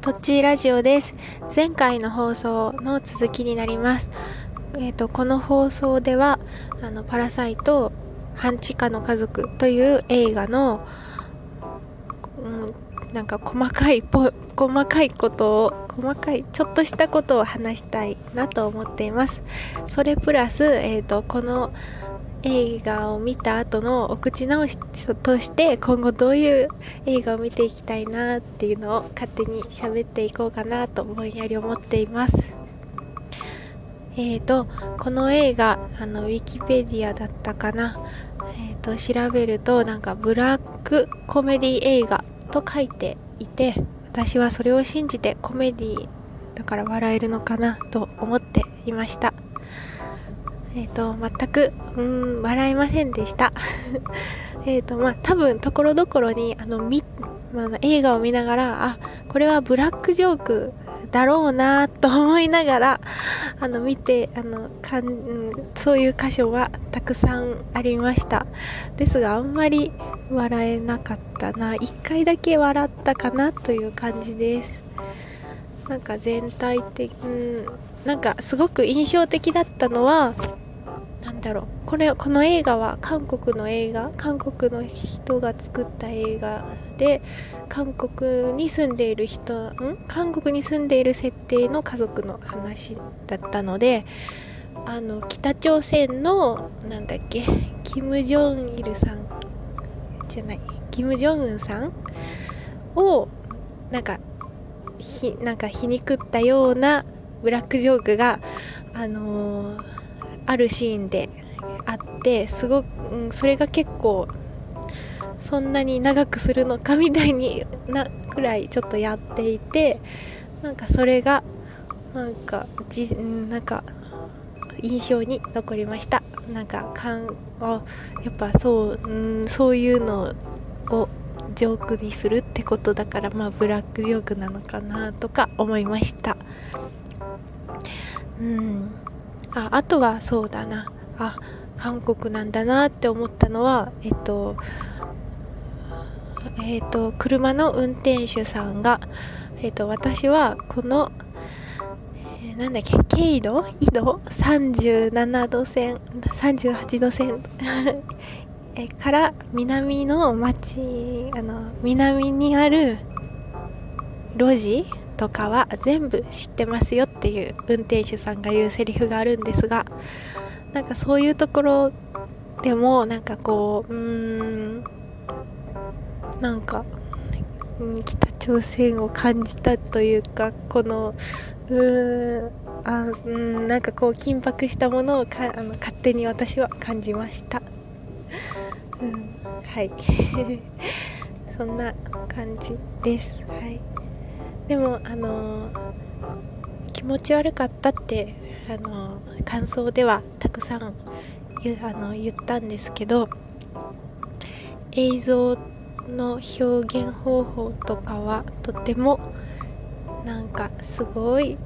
トッチーラジオです。前回の放送の続きになります。えっ、ー、と、この放送では、あの、パラサイト、半地下の家族という映画の、うん、なんか細かいぽ、細かいことを、細かい、ちょっとしたことを話したいなと思っています。それプラス、えっ、ー、と、この、映画を見た後のお口直しとして今後どういう映画を見ていきたいなっていうのを勝手に喋っていこうかなとぼんやり思っています。えーとこの映画あのウィキペディアだったかな。えーと調べるとなんかブラックコメディ映画と書いていて私はそれを信じてコメディだから笑えるのかなと思っていました。えっ、ー、と、全く、うん、笑いませんでした。えと、まあ、多分、ところどころに、あの、まあ、映画を見ながら、あ、これはブラックジョークだろうなと思いながら、あの、見て、あの、かん、うん、そういう箇所はたくさんありました。ですが、あんまり笑えなかったな。一回だけ笑ったかなという感じです。なんか全体的、うん、なんかすごく印象的だったのはだろう。これこの映画は韓国の映画韓国の人が作った映画で韓国に住んでいる人ん？韓国に住んでいる設定の家族の話だったのであの北朝鮮のなんだっけキム・ジョンイルさんじゃないキム・ジョンウンさんをなんかひなんか皮肉ったようなブラックジョークが、あのー、あるシーンであってすごく、うん、それが結構そんなに長くするのかみたいになくらいちょっとやっていてなんかそれがなんかじなんか印象に残りました。なんかかんあやっぱそう、うん、そういうのをジョークにするってことだからまあブラックジョークなのかなとか思いました。うん。ああとはそうだな。あ韓国なんだなって思ったのはえっとえっと車の運転手さんがえっと私はこのえー、なんだっけ経度緯度？37度線38度線。えから南の町あの南にある路地？とかは全部知ってますよっていう運転手さんが言うセリフがあるんですがなんかそういうところでもなんかこううーんなんか北朝鮮を感じたというかこのうーんあうんなんかこう緊迫したものをかあの勝手に私は感じました、うん、はい。そんな感じです。はい。でもあの気持ち悪かったってあの感想ではたくさん言あの言ったんですけど映像の表現方法とかはとてもなんかすごい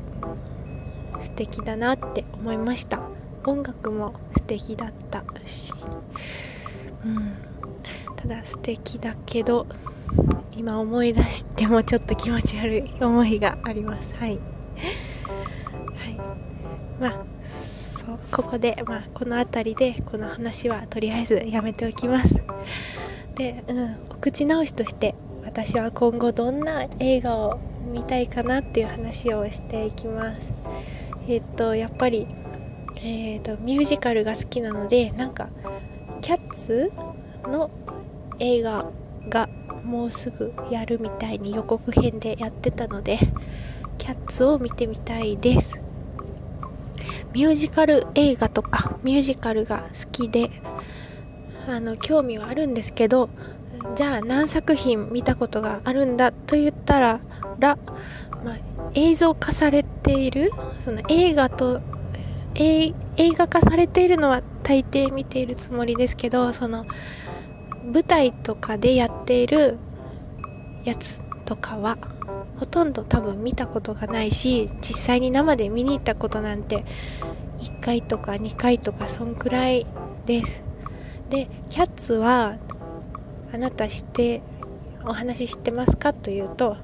素敵だなって思いました。音楽も素敵だったし、うん、ただ素敵だけど今思い出してもちょっと気持ち悪い思いがあります。はい、はい、まあそうここで、まあ、この辺りでこの話はとりあえずやめておきます。で、うん、お口直しとして私は今後どんな映画を見たいかなっていう話をしていきます。えっ、とやっぱりえーと、とミュージカルが好きなのでなんかキャッツの映画がもうすぐやるみたいに予告編でやってたのでキャッツを見てみたいです。ミュージカル映画とかミュージカルが好きであの興味はあるんですけどじゃあ何作品見たことがあるんだと言ったらら、まあ、映像化されているその映画と映画化されているのは大抵見ているつもりですけどその舞台とかでやっているやつとかはほとんど多分見たことがないし実際に生で見に行ったことなんて1回とか2回とかそんくらいです。でキャッツはあなた知ってお話知ってますかというと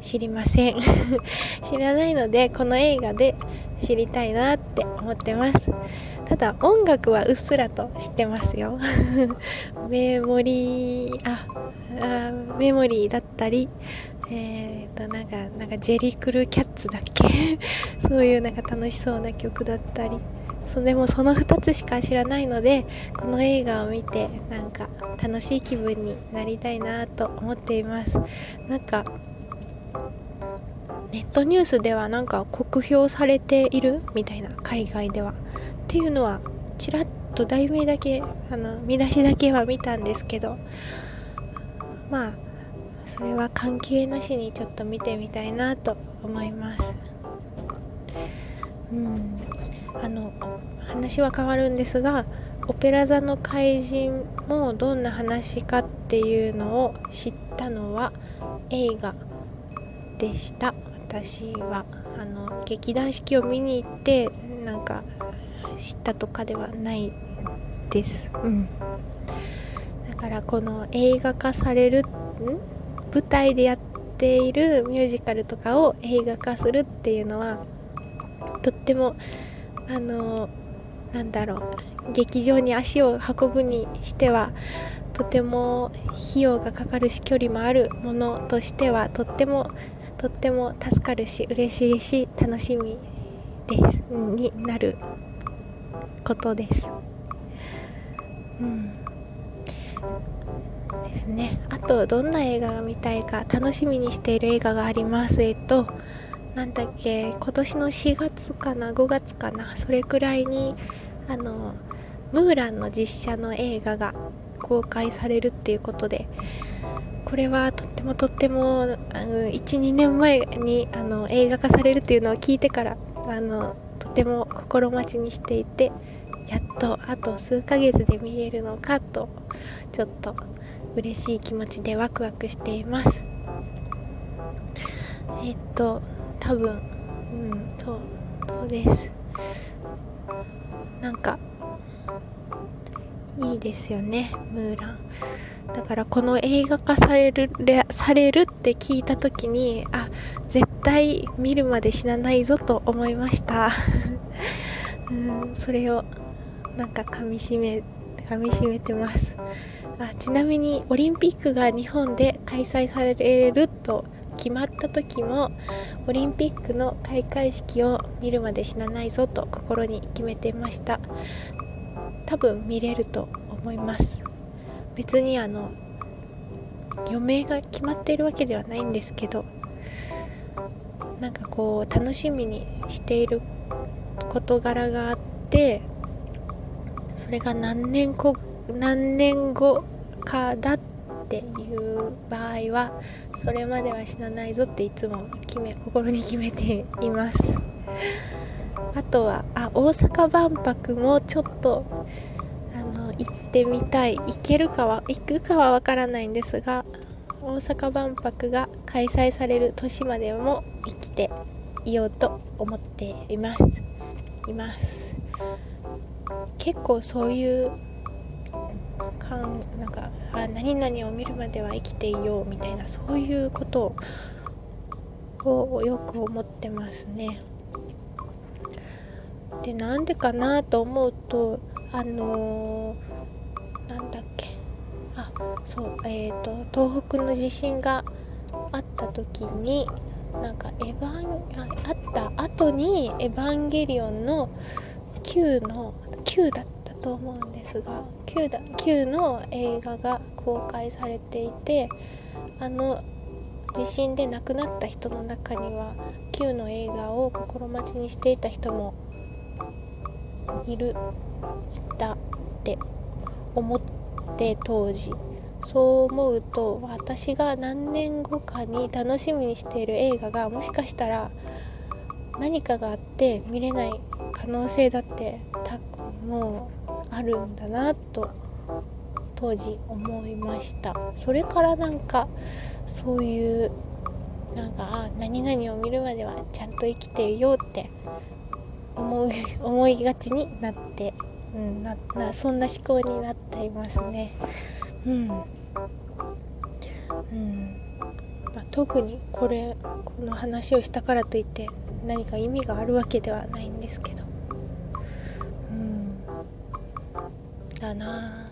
知りません。知らないのでこの映画で知りたいなって思ってます。ただ音楽はうっすらと知ってますよ。メモリーああメモリーだったりえーとなんかなんかジェリクルキャッツだっけ？そういうなんか楽しそうな曲だったり。そでもその2つしか知らないのでこの映画を見てなんか楽しい気分になりたいなと思っています。なんかネットニュースではなんか酷評されている？みたいな海外では。っていうのはちらっと題名だけあの見出しだけは見たんですけどまあそれは関係なしにちょっと見てみたいなと思います。うん。あの話は変わるんですがオペラ座の怪人もどんな話かっていうのを知ったのは映画でした。私はあの劇団四季を見に行ってなんか知ったとかではないです、うん、だからこの映画化されるん？舞台でやっているミュージカルとかを映画化するっていうのはとってもあのなんだろう劇場に足を運ぶにしてはとても費用がかかるし距離もあるものとしてはとってもとっても助かるし嬉しいし楽しみです。になることです。うん、ですね。あとどんな映画が見たいか楽しみにしている映画があります。えっとなんだっけ今年の4月かな5月かなそれくらいにあのムーランの実写の映画が公開されるっていうことでこれはとってもとっても12年前にあの映画化されるっていうのを聞いてからあのとても心待ちにしていてやっとあと数ヶ月で見れるのかとちょっと嬉しい気持ちでワクワクしています。えっと多分うんそうそうです。なんかいいですよねムーラン。だからこの映画化されるされるって聞いた時にあ絶対見るまで死なないぞと思いました。うんそれをなんか噛みしめ噛みしめてます。あちなみにオリンピックが日本で開催されると決まった時もオリンピックの開会式を見るまで死なないぞと心に決めてました。多分見れると思います。別にあの余命が決まっているわけではないんですけどなんかこう楽しみにしている事柄があってそれが何年後何年後かだっていう場合はそれまでは死なないぞっていつも決め心に決めています。あとはあ大阪万博もちょっとあの行ってみたい。行けるかは行くかはわからないんですが大阪万博が開催される年までも生きていようと思っています。います。結構そういうかんなんかあ何々を見るまでは生きていようみたいなそういうことをよく思ってますね。でなんでかなと思うとあのー、なんだっけあそうえっ、ー、と東北の地震があった時になんかエヴァンあった後に「エヴァンゲリオン」の9の9だったと思うんですが Q, だ Q の映画が公開されていてあの地震で亡くなった人の中には Q の映画を心待ちにしていた人もいるいたって思って当時。そう思うと私が何年後かに楽しみにしている映画がもしかしたら何かがあって見れない可能性だってもうあるんだなと当時思いました。それからなんかそういうなんかあ何々を見るまではちゃんと生きていようって思い 思いがちになって、うん、ななそんな思考になっていますね。うん、うん。まあ、特にこれこの話をしたからといって何か意味があるわけではないんですけど。だな。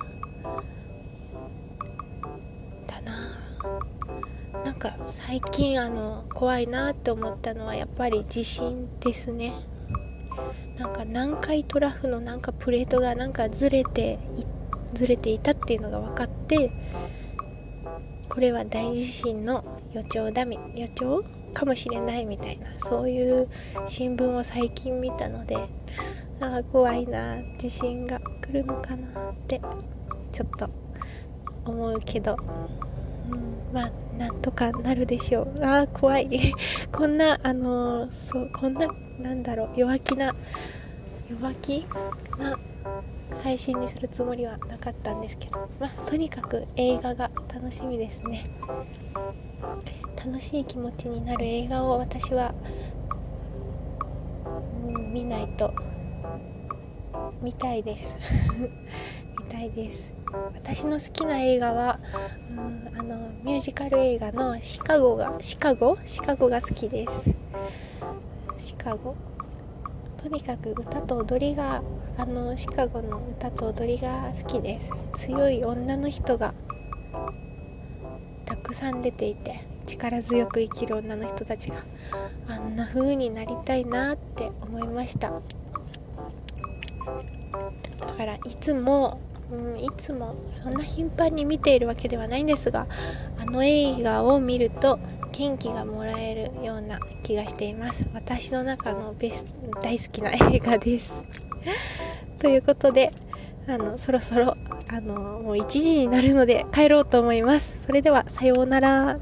だな。なんか最近あの怖いなって思ったのはやっぱり地震ですね。なんか南海トラフのなんかプレートがなんかずれてずれていたっていうのが分かってこれは大地震の予兆だみ予兆かもしれないみたいなそういう新聞を最近見たのでああ怖いな地震が。来るのかなってちょっと思うけど、うん、まあなんとかなるでしょう。ああ怖い。こんなあのー、そうこんななんだろう。弱気な弱気な配信にするつもりはなかったんですけど、まあ、とにかく映画が楽しみですね。楽しい気持ちになる映画を私は、うん、見ないと見たいです。見たいです。私の好きな映画は、うん、あのミュージカル映画のシカゴがシカゴ？シカゴが好きです。シカゴ？とにかく歌と踊りがあのシカゴの歌と踊りが好きです。強い女の人がたくさん出ていて力強く生きる女の人たちがあんな風になりたいなって思いました。からいつも、うん、いつもそんな頻繁に見ているわけではないんですがあの映画を見ると元気がもらえるような気がしています。私の中のベス大好きな映画です。ということであのそろそろあのもう1時になるので帰ろうと思います。それではさようなら。